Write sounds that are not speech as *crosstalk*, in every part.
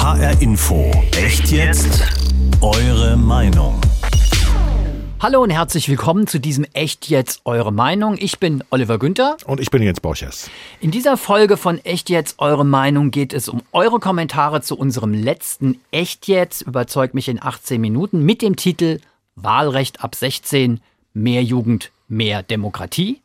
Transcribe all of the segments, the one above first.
HR Info. Echt jetzt? Eure Meinung. Hallo und herzlich willkommen zu diesem Echt jetzt eure Meinung. Ich bin Oliver Günther. Und ich bin Jens Borchers. In dieser Folge von Echt jetzt eure Meinung geht es um eure Kommentare zu unserem letzten Echt jetzt, überzeugt mich in 18 Minuten, mit dem Titel Wahlrecht ab 16, mehr Jugend, mehr Demokratie.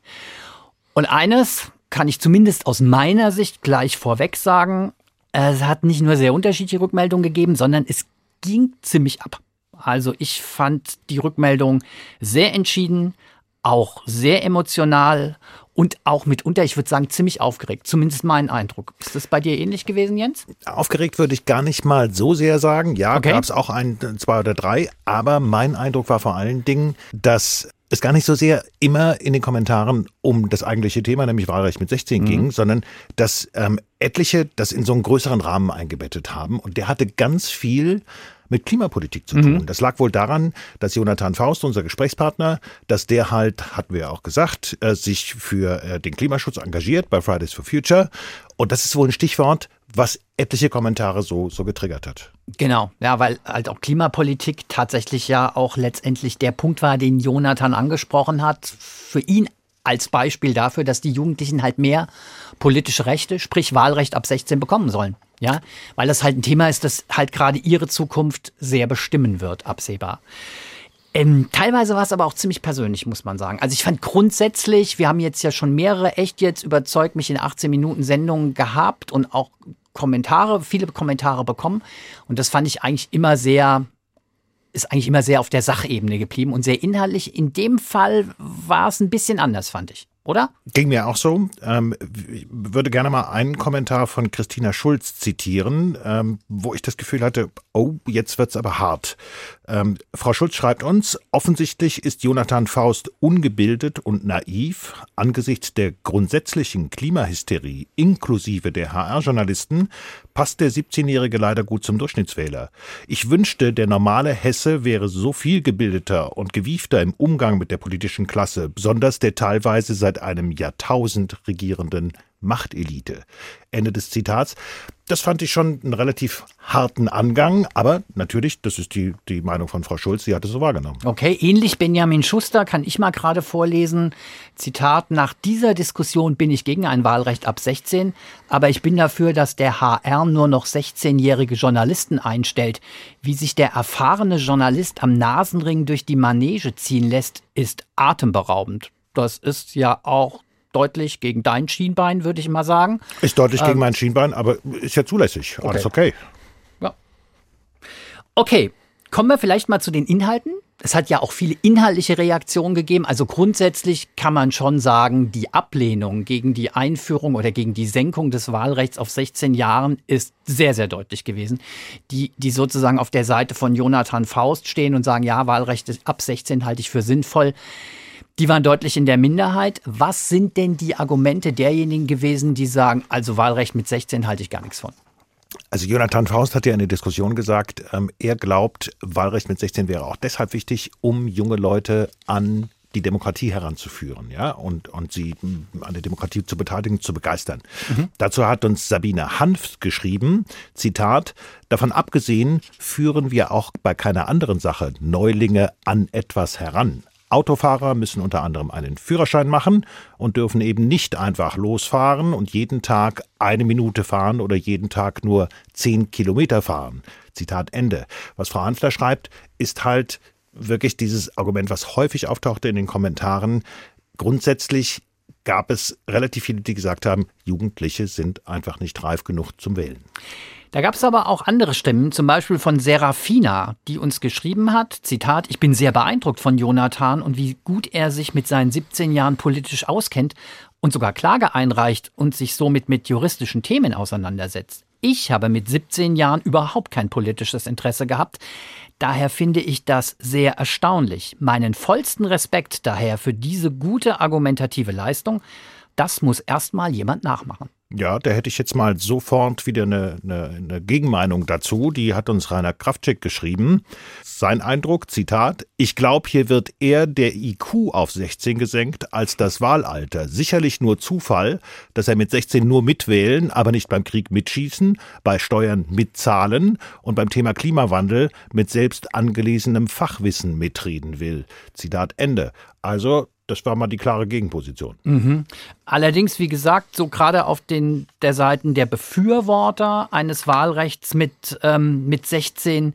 Und eines kann ich zumindest aus meiner Sicht gleich vorweg sagen, es hat nicht nur sehr unterschiedliche Rückmeldungen gegeben, sondern es ging ziemlich ab. Also ich fand die Rückmeldung sehr entschieden, auch sehr emotional und auch mitunter, ich würde sagen, ziemlich aufgeregt. Zumindest mein Eindruck. Ist das bei dir ähnlich gewesen, Jens? Aufgeregt würde ich gar nicht mal so sehr sagen. Ja, Okay. gab es auch ein, zwei oder drei. Aber mein Eindruck war vor allen Dingen, dass es gar nicht so sehr immer in den Kommentaren um das eigentliche Thema, nämlich Wahlrecht mit 16 ging, sondern dass ähm, etliche das in so einen größeren Rahmen eingebettet haben. Und der hatte ganz viel mit Klimapolitik zu tun. Das lag wohl daran, dass Jonathan Faust, unser Gesprächspartner, dass der halt, hatten wir ja auch gesagt, äh, sich für äh, den Klimaschutz engagiert bei Fridays for Future. Und das ist wohl ein Stichwort, was etliche Kommentare so, so getriggert hat. Genau, ja, weil halt auch Klimapolitik tatsächlich ja auch letztendlich der Punkt war, den Jonathan angesprochen hat. Für ihn als Beispiel dafür, dass die Jugendlichen halt mehr politische Rechte, sprich Wahlrecht ab 16 bekommen sollen. Ja, weil das halt ein Thema ist, das halt gerade ihre Zukunft sehr bestimmen wird, absehbar. Ähm, teilweise war es aber auch ziemlich persönlich, muss man sagen. Also ich fand grundsätzlich, wir haben jetzt ja schon mehrere echt jetzt überzeugt mich in 18 Minuten Sendungen gehabt und auch Kommentare, viele Kommentare bekommen. Und das fand ich eigentlich immer sehr, ist eigentlich immer sehr auf der Sachebene geblieben und sehr inhaltlich. In dem Fall war es ein bisschen anders, fand ich. Oder? Ging mir auch so. Ähm, ich würde gerne mal einen Kommentar von Christina Schulz zitieren, ähm, wo ich das Gefühl hatte, oh, jetzt wird's aber hart. Ähm, Frau Schulz schreibt uns, offensichtlich ist Jonathan Faust ungebildet und naiv. Angesichts der grundsätzlichen Klimahysterie inklusive der HR-Journalisten passt der 17-Jährige leider gut zum Durchschnittswähler. Ich wünschte, der normale Hesse wäre so viel gebildeter und gewiefter im Umgang mit der politischen Klasse, besonders der teilweise seit einem Jahrtausend regierenden Machtelite. Ende des Zitats. Das fand ich schon einen relativ harten Angang, aber natürlich, das ist die, die Meinung von Frau Schulz, sie hat es so wahrgenommen. Okay, ähnlich Benjamin Schuster kann ich mal gerade vorlesen. Zitat, nach dieser Diskussion bin ich gegen ein Wahlrecht ab 16, aber ich bin dafür, dass der HR nur noch 16-jährige Journalisten einstellt. Wie sich der erfahrene Journalist am Nasenring durch die Manege ziehen lässt, ist atemberaubend. Das ist ja auch deutlich gegen dein Schienbein, würde ich mal sagen. Ist deutlich gegen mein Schienbein, aber ist ja zulässig. Alles okay. Okay, kommen wir vielleicht mal zu den Inhalten. Es hat ja auch viele inhaltliche Reaktionen gegeben. Also grundsätzlich kann man schon sagen, die Ablehnung gegen die Einführung oder gegen die Senkung des Wahlrechts auf 16 Jahren ist sehr, sehr deutlich gewesen. Die, die sozusagen auf der Seite von Jonathan Faust stehen und sagen, ja, Wahlrecht ab 16 halte ich für sinnvoll. Die waren deutlich in der Minderheit. Was sind denn die Argumente derjenigen gewesen, die sagen, also Wahlrecht mit 16 halte ich gar nichts von? Also Jonathan Faust hat ja in der Diskussion gesagt, ähm, er glaubt, Wahlrecht mit 16 wäre auch deshalb wichtig, um junge Leute an die Demokratie heranzuführen, ja, und, und sie mh, an der Demokratie zu beteiligen, zu begeistern. Dazu hat uns Sabine Hanft geschrieben, Zitat, davon abgesehen führen wir auch bei keiner anderen Sache Neulinge an etwas heran. Autofahrer müssen unter anderem einen Führerschein machen und dürfen eben nicht einfach losfahren und jeden Tag eine Minute fahren oder jeden Tag nur zehn Kilometer fahren. Zitat Ende. Was Frau Hansler schreibt, ist halt wirklich dieses Argument, was häufig auftauchte in den Kommentaren. Grundsätzlich gab es relativ viele, die gesagt haben, Jugendliche sind einfach nicht reif genug zum Wählen. Da gab es aber auch andere Stimmen, zum Beispiel von Serafina, die uns geschrieben hat, Zitat, ich bin sehr beeindruckt von Jonathan und wie gut er sich mit seinen 17 Jahren politisch auskennt und sogar Klage einreicht und sich somit mit juristischen Themen auseinandersetzt. Ich habe mit 17 Jahren überhaupt kein politisches Interesse gehabt. Daher finde ich das sehr erstaunlich. Meinen vollsten Respekt daher für diese gute argumentative Leistung. Das muss erstmal jemand nachmachen. Ja, da hätte ich jetzt mal sofort wieder eine, eine, eine Gegenmeinung dazu. Die hat uns Rainer Kraftschick geschrieben. Sein Eindruck, Zitat, ich glaube, hier wird eher der IQ auf 16 gesenkt als das Wahlalter. Sicherlich nur Zufall, dass er mit 16 nur mitwählen, aber nicht beim Krieg mitschießen, bei Steuern mitzahlen und beim Thema Klimawandel mit selbst angelesenem Fachwissen mitreden will. Zitat Ende. Also das war mal die klare Gegenposition. Mhm. Allerdings, wie gesagt, so gerade auf den der Seiten der Befürworter eines Wahlrechts mit, ähm, mit 16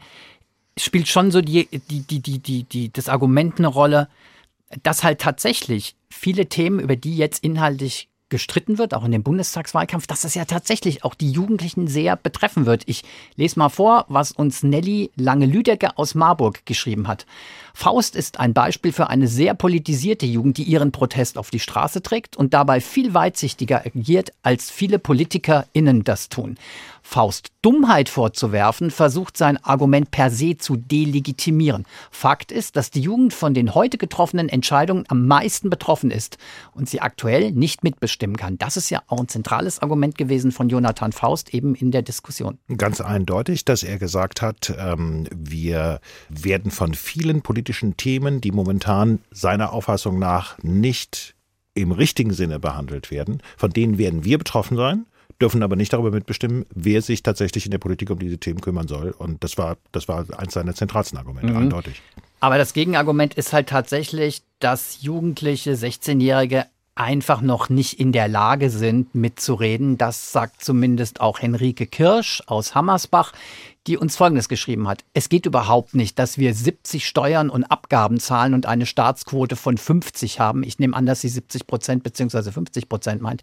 spielt schon so die, die, die, die, die, die, das Argument eine Rolle, dass halt tatsächlich viele Themen, über die jetzt inhaltlich gestritten wird, auch in dem Bundestagswahlkampf, dass das ja tatsächlich auch die Jugendlichen sehr betreffen wird. Ich lese mal vor, was uns Nelly Lange-Lüdecke aus Marburg geschrieben hat. Faust ist ein Beispiel für eine sehr politisierte Jugend, die ihren Protest auf die Straße trägt und dabei viel weitsichtiger agiert, als viele PolitikerInnen das tun. Faust Dummheit vorzuwerfen, versucht sein Argument per se zu delegitimieren. Fakt ist, dass die Jugend von den heute getroffenen Entscheidungen am meisten betroffen ist und sie aktuell nicht mitbestimmen kann. Das ist ja auch ein zentrales Argument gewesen von Jonathan Faust eben in der Diskussion. Ganz eindeutig, dass er gesagt hat, ähm, wir werden von vielen politischen Themen, die momentan seiner Auffassung nach nicht im richtigen Sinne behandelt werden, von denen werden wir betroffen sein dürfen aber nicht darüber mitbestimmen, wer sich tatsächlich in der Politik um diese Themen kümmern soll. Und das war, das war eins seiner zentralsten Argumente, mhm. eindeutig. Aber das Gegenargument ist halt tatsächlich, dass Jugendliche, 16-Jährige einfach noch nicht in der Lage sind, mitzureden. Das sagt zumindest auch Henrike Kirsch aus Hammersbach, die uns Folgendes geschrieben hat. Es geht überhaupt nicht, dass wir 70 Steuern und Abgaben zahlen und eine Staatsquote von 50 haben. Ich nehme an, dass sie 70 Prozent bzw. 50 Prozent meint.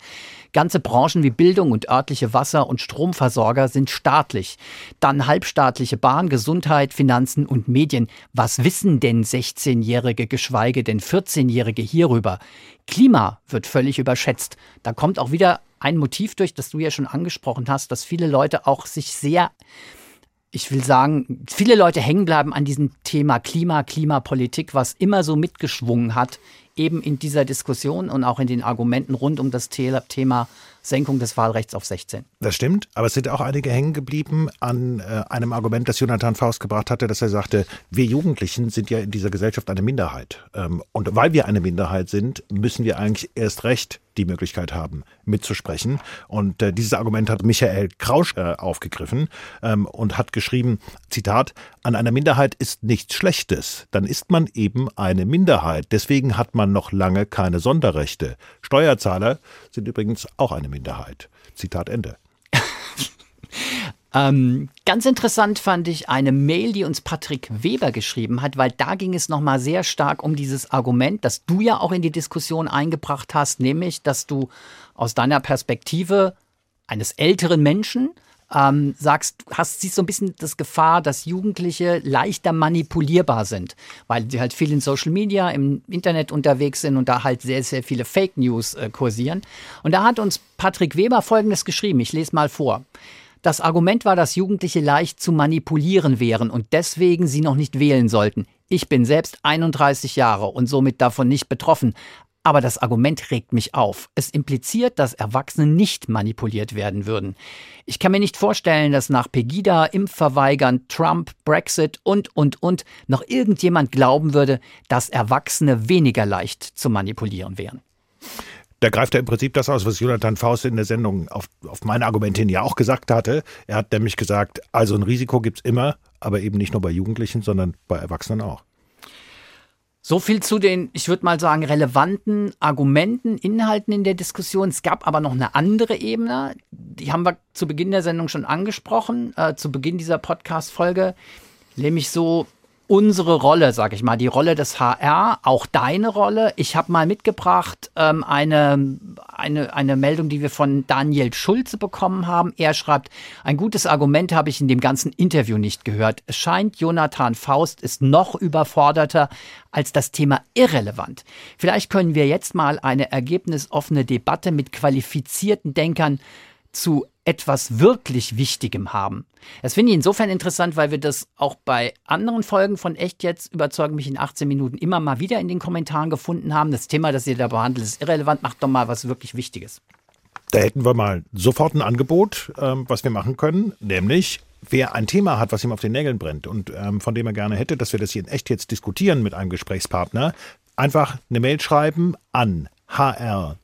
Ganze Branchen wie Bildung und örtliche Wasser- und Stromversorger sind staatlich. Dann halbstaatliche Bahn, Gesundheit, Finanzen und Medien. Was wissen denn 16-Jährige, geschweige denn 14-Jährige hierüber? Klima wird völlig überschätzt. Da kommt auch wieder ein Motiv durch, das du ja schon angesprochen hast, dass viele Leute auch sich sehr ich will sagen, viele Leute hängen bleiben an diesem Thema Klima, Klimapolitik, was immer so mitgeschwungen hat, eben in dieser Diskussion und auch in den Argumenten rund um das Thema Senkung des Wahlrechts auf 16. Das stimmt, aber es sind auch einige hängen geblieben an äh, einem Argument, das Jonathan Faust gebracht hatte, dass er sagte, wir Jugendlichen sind ja in dieser Gesellschaft eine Minderheit. Ähm, und weil wir eine Minderheit sind, müssen wir eigentlich erst recht die Möglichkeit haben, mitzusprechen. Und äh, dieses Argument hat Michael Krausch äh, aufgegriffen ähm, und hat geschrieben, Zitat, an einer Minderheit ist nichts Schlechtes, dann ist man eben eine Minderheit. Deswegen hat man noch lange keine Sonderrechte. Steuerzahler sind übrigens auch eine Minderheit. Zitat Ende. Ähm, ganz interessant fand ich eine Mail, die uns Patrick Weber geschrieben hat, weil da ging es nochmal sehr stark um dieses Argument, das du ja auch in die Diskussion eingebracht hast, nämlich, dass du aus deiner Perspektive eines älteren Menschen ähm, sagst, hast, siehst so ein bisschen das Gefahr, dass Jugendliche leichter manipulierbar sind, weil sie halt viel in Social Media, im Internet unterwegs sind und da halt sehr, sehr viele Fake News äh, kursieren. Und da hat uns Patrick Weber Folgendes geschrieben. Ich lese mal vor. Das Argument war, dass Jugendliche leicht zu manipulieren wären und deswegen sie noch nicht wählen sollten. Ich bin selbst 31 Jahre und somit davon nicht betroffen. Aber das Argument regt mich auf. Es impliziert, dass Erwachsene nicht manipuliert werden würden. Ich kann mir nicht vorstellen, dass nach Pegida, Impfverweigern, Trump, Brexit und, und, und noch irgendjemand glauben würde, dass Erwachsene weniger leicht zu manipulieren wären. Da greift er im Prinzip das aus, was Jonathan Faust in der Sendung auf, auf meine Argumente hin ja auch gesagt hatte. Er hat nämlich gesagt, also ein Risiko gibt es immer, aber eben nicht nur bei Jugendlichen, sondern bei Erwachsenen auch. So viel zu den, ich würde mal sagen, relevanten Argumenten, Inhalten in der Diskussion. Es gab aber noch eine andere Ebene, die haben wir zu Beginn der Sendung schon angesprochen, äh, zu Beginn dieser Podcast-Folge, nämlich so unsere Rolle, sag ich mal, die Rolle des HR, auch deine Rolle. Ich habe mal mitgebracht ähm, eine, eine, eine Meldung, die wir von Daniel Schulze bekommen haben. Er schreibt, ein gutes Argument habe ich in dem ganzen Interview nicht gehört. Es scheint, Jonathan Faust ist noch überforderter als das Thema irrelevant. Vielleicht können wir jetzt mal eine ergebnisoffene Debatte mit qualifizierten Denkern zu etwas wirklich Wichtigem haben. Das finde ich insofern interessant, weil wir das auch bei anderen Folgen von Echt jetzt überzeugen mich in 18 Minuten immer mal wieder in den Kommentaren gefunden haben. Das Thema, das ihr da behandelt, ist irrelevant. Macht doch mal was wirklich Wichtiges. Da hätten wir mal sofort ein Angebot, ähm, was wir machen können, nämlich wer ein Thema hat, was ihm auf den Nägeln brennt und ähm, von dem er gerne hätte, dass wir das hier in echt jetzt diskutieren mit einem Gesprächspartner, einfach eine Mail schreiben an hr-info.hr.de.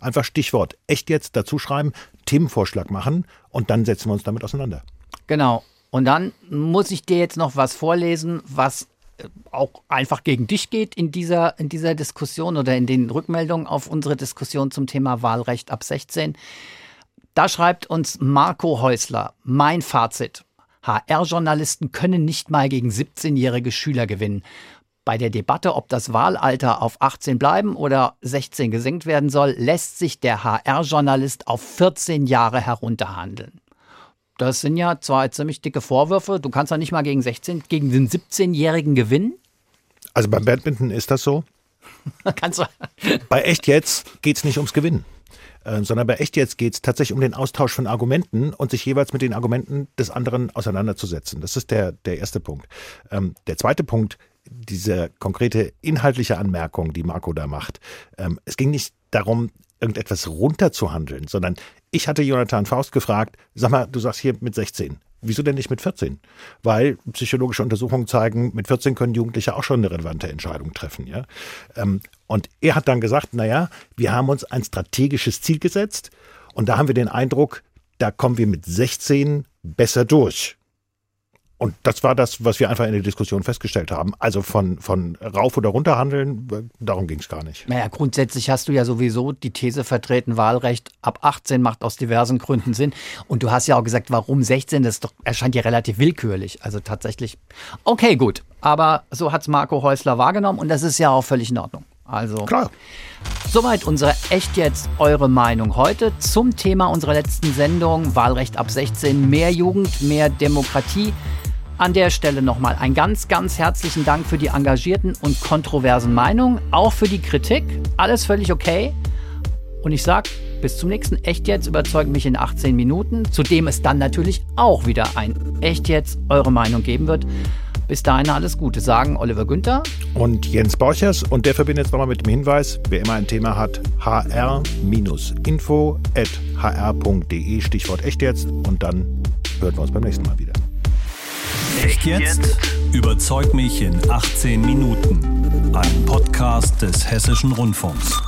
Einfach Stichwort echt jetzt dazu schreiben, Themenvorschlag machen und dann setzen wir uns damit auseinander. Genau. Und dann muss ich dir jetzt noch was vorlesen, was äh, auch einfach gegen dich geht in dieser, in dieser Diskussion oder in den Rückmeldungen auf unsere Diskussion zum Thema Wahlrecht ab 16. Da schreibt uns Marco Häusler, mein Fazit. HR-Journalisten können nicht mal gegen 17-jährige Schüler gewinnen. Bei der Debatte, ob das Wahlalter auf 18 bleiben oder 16 gesenkt werden soll, lässt sich der HR-Journalist auf 14 Jahre herunterhandeln. Das sind ja zwei ziemlich dicke Vorwürfe. Du kannst ja nicht mal gegen 16, gegen den 17-Jährigen gewinnen. Also beim Badminton ist das so. *laughs* kannst du. Bei echt jetzt geht es nicht ums Gewinnen. Ähm, sondern bei echt jetzt geht es tatsächlich um den Austausch von Argumenten und sich jeweils mit den Argumenten des anderen auseinanderzusetzen. Das ist der, der erste Punkt. Ähm, der zweite Punkt, diese konkrete inhaltliche Anmerkung, die Marco da macht. Ähm, es ging nicht darum, irgendetwas runterzuhandeln, sondern ich hatte Jonathan Faust gefragt, sag mal, du sagst hier mit 16. Wieso denn nicht mit 14? Weil psychologische Untersuchungen zeigen, mit 14 können Jugendliche auch schon eine relevante Entscheidung treffen. Ja? Ähm, und er hat dann gesagt, naja, wir haben uns ein strategisches Ziel gesetzt und da haben wir den Eindruck, da kommen wir mit 16 besser durch. Und das war das, was wir einfach in der Diskussion festgestellt haben. Also von, von rauf oder runter handeln, darum ging es gar nicht. Naja, grundsätzlich hast du ja sowieso die These vertreten, Wahlrecht ab 18 macht aus diversen Gründen Sinn. Und du hast ja auch gesagt, warum 16? Das doch, erscheint ja relativ willkürlich. Also tatsächlich, okay, gut. Aber so hat es Marco Häusler wahrgenommen und das ist ja auch völlig in Ordnung. Also. Klar. Soweit unsere echt jetzt eure Meinung heute zum Thema unserer letzten Sendung Wahlrecht ab 16, mehr Jugend, mehr Demokratie. An der Stelle nochmal ein ganz, ganz herzlichen Dank für die engagierten und kontroversen Meinungen, auch für die Kritik. Alles völlig okay. Und ich sag, bis zum nächsten Echt jetzt überzeugt mich in 18 Minuten, zu dem es dann natürlich auch wieder ein Echt jetzt eure Meinung geben wird. Bis dahin alles Gute, sagen Oliver Günther und Jens Borchers. Und der verbindet jetzt nochmal mit dem Hinweis, wer immer ein Thema hat, hr-info.hr.de, Stichwort echt jetzt. Und dann hören wir uns beim nächsten Mal wieder. Echt jetzt? Überzeug mich in 18 Minuten. Ein Podcast des Hessischen Rundfunks.